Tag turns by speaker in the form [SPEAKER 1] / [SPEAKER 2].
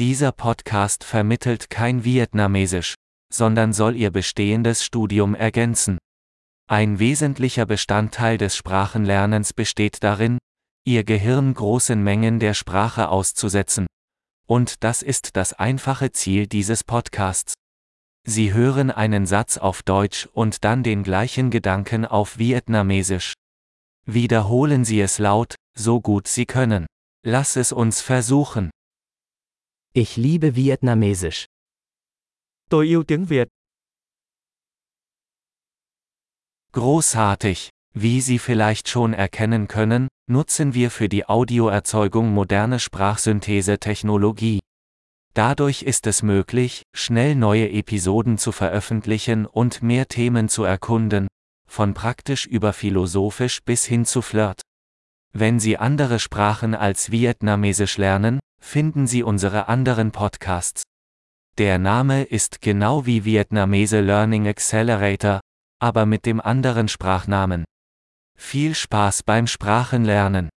[SPEAKER 1] Dieser Podcast vermittelt kein Vietnamesisch, sondern soll Ihr bestehendes Studium ergänzen. Ein wesentlicher Bestandteil des Sprachenlernens besteht darin, Ihr Gehirn großen Mengen der Sprache auszusetzen. Und das ist das einfache Ziel dieses Podcasts. Sie hören einen Satz auf Deutsch und dann den gleichen Gedanken auf Vietnamesisch. Wiederholen Sie es laut, so gut Sie können. Lass es uns versuchen.
[SPEAKER 2] Ich liebe Vietnamesisch.
[SPEAKER 3] Tôi yêu tiếng Việt.
[SPEAKER 1] Großartig! Wie Sie vielleicht schon erkennen können, nutzen wir für die Audioerzeugung moderne Sprachsynthese-Technologie. Dadurch ist es möglich, schnell neue Episoden zu veröffentlichen und mehr Themen zu erkunden, von praktisch über philosophisch bis hin zu Flirt. Wenn Sie andere Sprachen als Vietnamesisch lernen, finden Sie unsere anderen Podcasts. Der Name ist genau wie Vietnamese Learning Accelerator, aber mit dem anderen Sprachnamen. Viel Spaß beim Sprachenlernen!